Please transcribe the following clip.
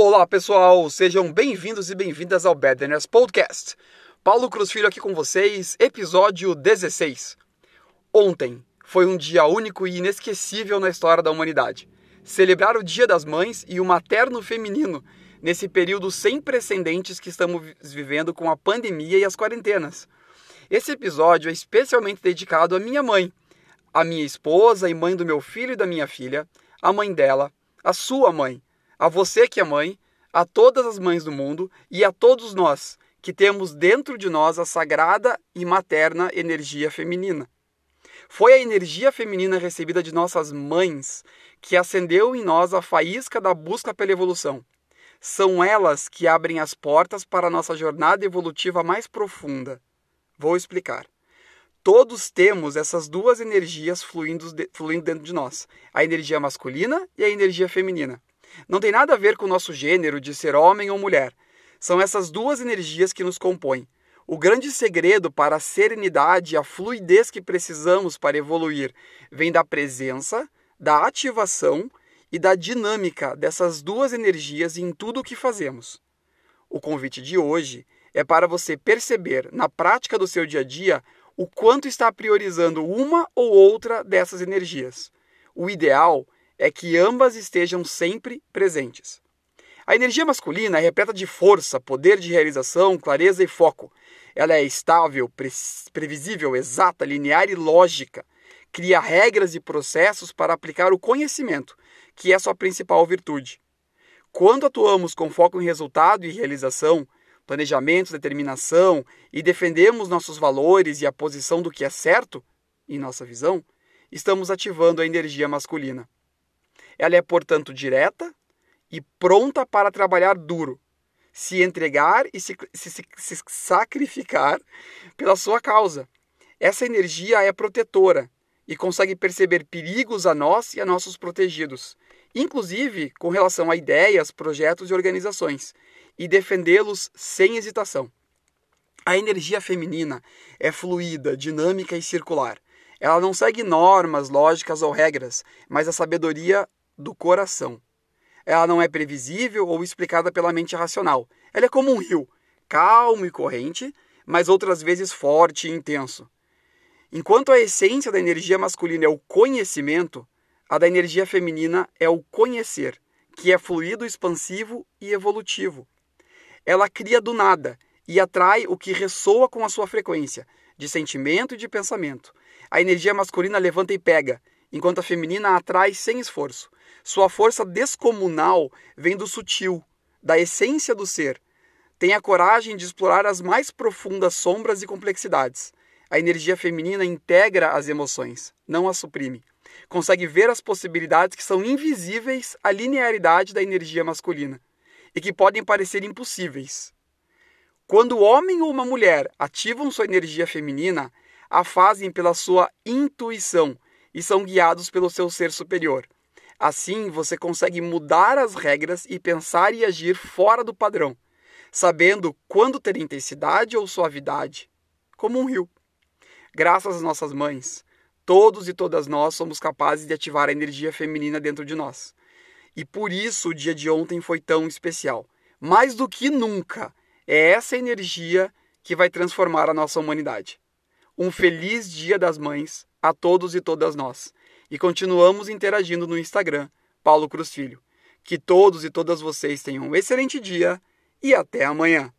Olá pessoal, sejam bem-vindos e bem-vindas ao Badness Podcast. Paulo Cruz Filho aqui com vocês, episódio 16. Ontem foi um dia único e inesquecível na história da humanidade. Celebrar o Dia das Mães e o materno feminino nesse período sem precedentes que estamos vivendo com a pandemia e as quarentenas. Esse episódio é especialmente dedicado à minha mãe, a minha esposa e mãe do meu filho e da minha filha, a mãe dela, a sua mãe, a você que é mãe, a todas as mães do mundo e a todos nós que temos dentro de nós a sagrada e materna energia feminina. Foi a energia feminina recebida de nossas mães que acendeu em nós a faísca da busca pela evolução. São elas que abrem as portas para a nossa jornada evolutiva mais profunda. Vou explicar. Todos temos essas duas energias fluindo, fluindo dentro de nós: a energia masculina e a energia feminina. Não tem nada a ver com o nosso gênero de ser homem ou mulher. São essas duas energias que nos compõem. O grande segredo para a serenidade e a fluidez que precisamos para evoluir vem da presença, da ativação e da dinâmica dessas duas energias em tudo o que fazemos. O convite de hoje é para você perceber na prática do seu dia a dia o quanto está priorizando uma ou outra dessas energias. O ideal é que ambas estejam sempre presentes. A energia masculina é repleta de força, poder de realização, clareza e foco. Ela é estável, pre previsível, exata, linear e lógica. Cria regras e processos para aplicar o conhecimento, que é sua principal virtude. Quando atuamos com foco em resultado e realização, planejamento, determinação e defendemos nossos valores e a posição do que é certo, em nossa visão, estamos ativando a energia masculina. Ela é, portanto, direta e pronta para trabalhar duro, se entregar e se, se, se sacrificar pela sua causa. Essa energia é protetora e consegue perceber perigos a nós e a nossos protegidos, inclusive com relação a ideias, projetos e organizações, e defendê-los sem hesitação. A energia feminina é fluida, dinâmica e circular. Ela não segue normas, lógicas ou regras, mas a sabedoria do coração. Ela não é previsível ou explicada pela mente racional. Ela é como um rio, calmo e corrente, mas outras vezes forte e intenso. Enquanto a essência da energia masculina é o conhecimento, a da energia feminina é o conhecer, que é fluido, expansivo e evolutivo. Ela cria do nada e atrai o que ressoa com a sua frequência, de sentimento e de pensamento. A energia masculina levanta e pega, enquanto a feminina atrai sem esforço. Sua força descomunal vem do sutil, da essência do ser. Tem a coragem de explorar as mais profundas sombras e complexidades. A energia feminina integra as emoções, não as suprime. Consegue ver as possibilidades que são invisíveis à linearidade da energia masculina e que podem parecer impossíveis. Quando o homem ou uma mulher ativam sua energia feminina, a fazem pela sua intuição e são guiados pelo seu ser superior. Assim, você consegue mudar as regras e pensar e agir fora do padrão, sabendo quando ter intensidade ou suavidade, como um rio. Graças às nossas mães, todos e todas nós somos capazes de ativar a energia feminina dentro de nós. E por isso o dia de ontem foi tão especial. Mais do que nunca, é essa energia que vai transformar a nossa humanidade. Um feliz Dia das Mães a todos e todas nós. E continuamos interagindo no Instagram, Paulo Cruz Filho. Que todos e todas vocês tenham um excelente dia e até amanhã.